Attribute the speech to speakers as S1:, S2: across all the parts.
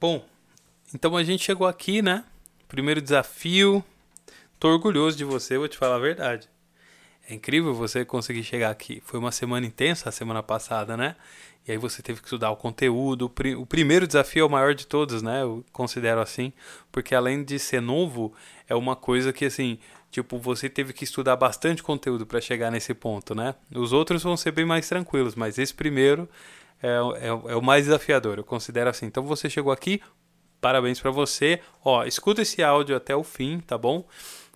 S1: Bom, então a gente chegou aqui, né? Primeiro desafio. Tô orgulhoso de você, vou te falar a verdade. É incrível você conseguir chegar aqui. Foi uma semana intensa a semana passada, né? E aí você teve que estudar o conteúdo. O primeiro desafio é o maior de todos, né? Eu considero assim, porque além de ser novo, é uma coisa que assim, tipo, você teve que estudar bastante conteúdo para chegar nesse ponto, né? Os outros vão ser bem mais tranquilos, mas esse primeiro é, é, é o mais desafiador, eu considero assim. Então você chegou aqui, parabéns para você. Ó, escuta esse áudio até o fim, tá bom?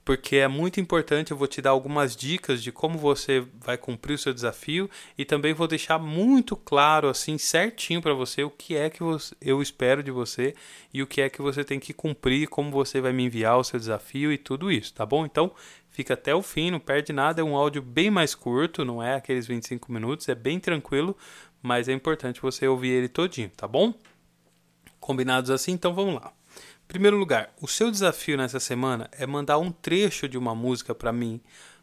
S1: porque é muito importante. Eu vou te dar algumas dicas de como você vai cumprir o seu desafio e também vou deixar muito claro, assim, certinho para você o que é que eu espero de você e o que é que você tem que cumprir, como você vai me enviar o seu desafio e tudo isso, tá bom? Então, fica até o fim, não perde nada. É um áudio bem mais curto, não é aqueles 25 minutos, é bem tranquilo, mas é importante você ouvir ele todinho, tá bom? Combinados assim? Então vamos lá primeiro lugar, o seu desafio nessa semana é mandar um trecho de uma música para mim.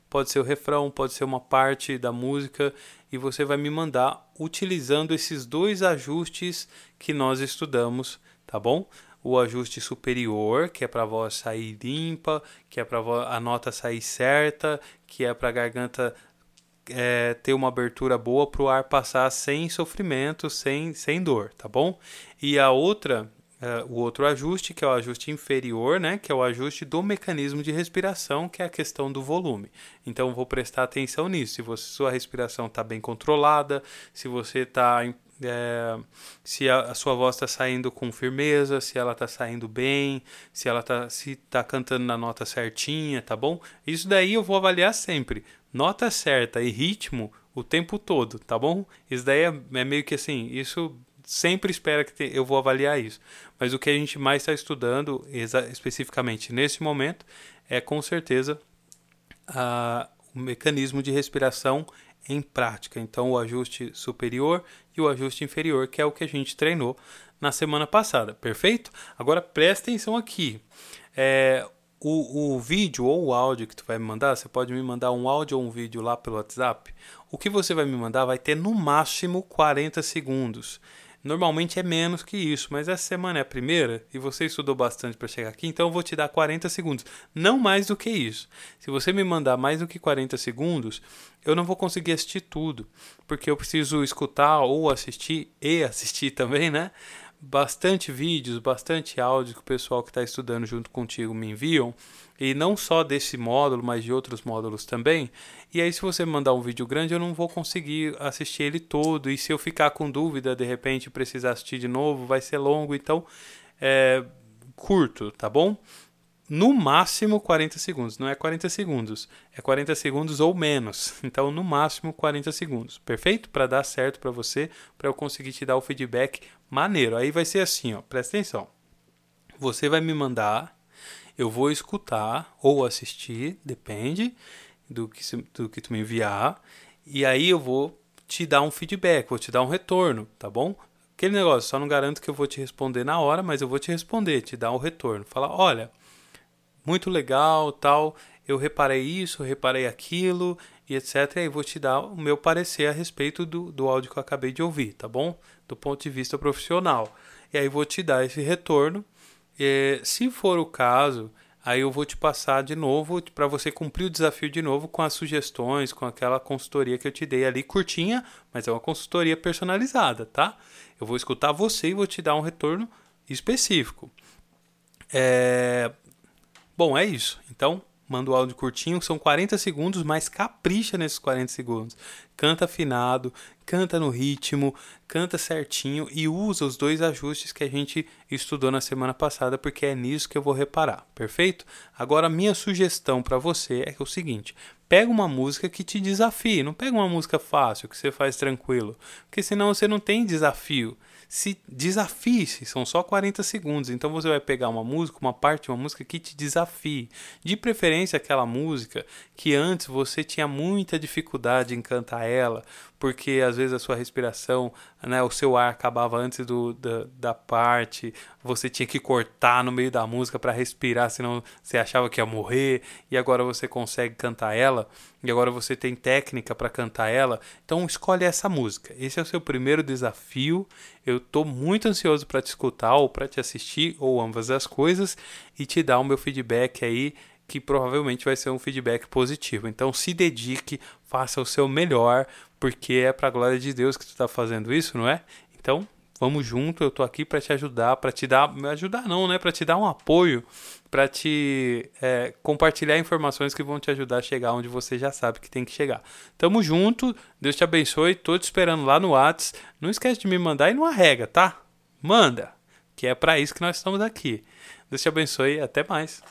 S1: Pode ser o refrão, pode ser uma parte da música e você vai me mandar utilizando esses dois ajustes que nós estudamos, tá bom? O ajuste superior, que é para a voz sair limpa, que é para a nota sair certa, que é para a garganta é, ter uma abertura boa para o ar passar sem sofrimento, sem, sem dor, tá bom? E a outra Uh, o outro ajuste, que é o ajuste inferior, né, que é o ajuste do mecanismo de respiração, que é a questão do volume. Então, vou prestar atenção nisso. Se você, sua respiração está bem controlada, se você está. É, se a, a, sua voz está saindo com firmeza, se ela está saindo bem, se ela está se tá cantando na nota certinha, tá bom? Isso daí eu vou avaliar sempre. Nota certa e ritmo o tempo todo, tá bom? Isso daí é, é meio que assim, isso sempre espera que te, eu vou avaliar isso. Mas o que a gente mais está estudando especificamente nesse momento é com certeza a, o mecanismo de respiração em prática. Então, o ajuste superior e o ajuste inferior, que é o que a gente treinou na semana passada, perfeito? Agora presta atenção aqui. É, o, o vídeo ou o áudio que tu vai me mandar, você pode me mandar um áudio ou um vídeo lá pelo WhatsApp. O que você vai me mandar vai ter no máximo 40 segundos. Normalmente é menos que isso, mas essa semana é a primeira e você estudou bastante para chegar aqui, então eu vou te dar 40 segundos, não mais do que isso. Se você me mandar mais do que 40 segundos, eu não vou conseguir assistir tudo, porque eu preciso escutar ou assistir e assistir também, né? Bastante vídeos, bastante áudio que o pessoal que está estudando junto contigo me enviam e não só desse módulo, mas de outros módulos também. E aí, se você mandar um vídeo grande, eu não vou conseguir assistir ele todo. E se eu ficar com dúvida, de repente precisar assistir de novo, vai ser longo. Então, é curto, tá bom? No máximo 40 segundos, não é 40 segundos, é 40 segundos ou menos. Então, no máximo 40 segundos, perfeito? Para dar certo para você, para eu conseguir te dar o feedback maneiro. Aí vai ser assim, ó, presta atenção. Você vai me mandar eu vou escutar ou assistir, depende do que, do que tu me enviar, e aí eu vou te dar um feedback, vou te dar um retorno, tá bom? Aquele negócio, só não garanto que eu vou te responder na hora, mas eu vou te responder, te dar um retorno. Falar, olha, muito legal, tal, eu reparei isso, reparei aquilo, e etc. E aí vou te dar o meu parecer a respeito do, do áudio que eu acabei de ouvir, tá bom? Do ponto de vista profissional. E aí vou te dar esse retorno é, se for o caso, aí eu vou te passar de novo para você cumprir o desafio de novo com as sugestões, com aquela consultoria que eu te dei ali curtinha, mas é uma consultoria personalizada, tá? Eu vou escutar você e vou te dar um retorno específico. É... Bom, é isso. Então, manda o áudio curtinho, são 40 segundos, mas capricha nesses 40 segundos. Canta afinado, canta no ritmo, canta certinho e usa os dois ajustes que a gente estudou na semana passada, porque é nisso que eu vou reparar, perfeito? Agora, minha sugestão para você é, o seguinte: pega uma música que te desafie, não pega uma música fácil, que você faz tranquilo, porque senão você não tem desafio se desafie-se, são só 40 segundos. Então você vai pegar uma música, uma parte de uma música que te desafie. De preferência aquela música que antes você tinha muita dificuldade em cantar ela, porque às vezes a sua respiração, né, o seu ar acabava antes do, da, da parte, você tinha que cortar no meio da música para respirar, senão você achava que ia morrer, e agora você consegue cantar ela, e agora você tem técnica para cantar ela. Então escolhe essa música. Esse é o seu primeiro desafio. Eu tô muito ansioso para te escutar ou para te assistir ou ambas as coisas e te dar o meu feedback aí que provavelmente vai ser um feedback positivo. Então se dedique, faça o seu melhor, porque é para a glória de Deus que tu está fazendo isso, não é? Então vamos junto, eu tô aqui para te ajudar, para te dar, ajudar não, né? Para te dar um apoio, para te é, compartilhar informações que vão te ajudar a chegar onde você já sabe que tem que chegar. Tamo junto, Deus te abençoe, tô te esperando lá no Whats. Não esquece de me mandar e não arrega, tá? Manda, que é para isso que nós estamos aqui. Deus te abençoe, até mais.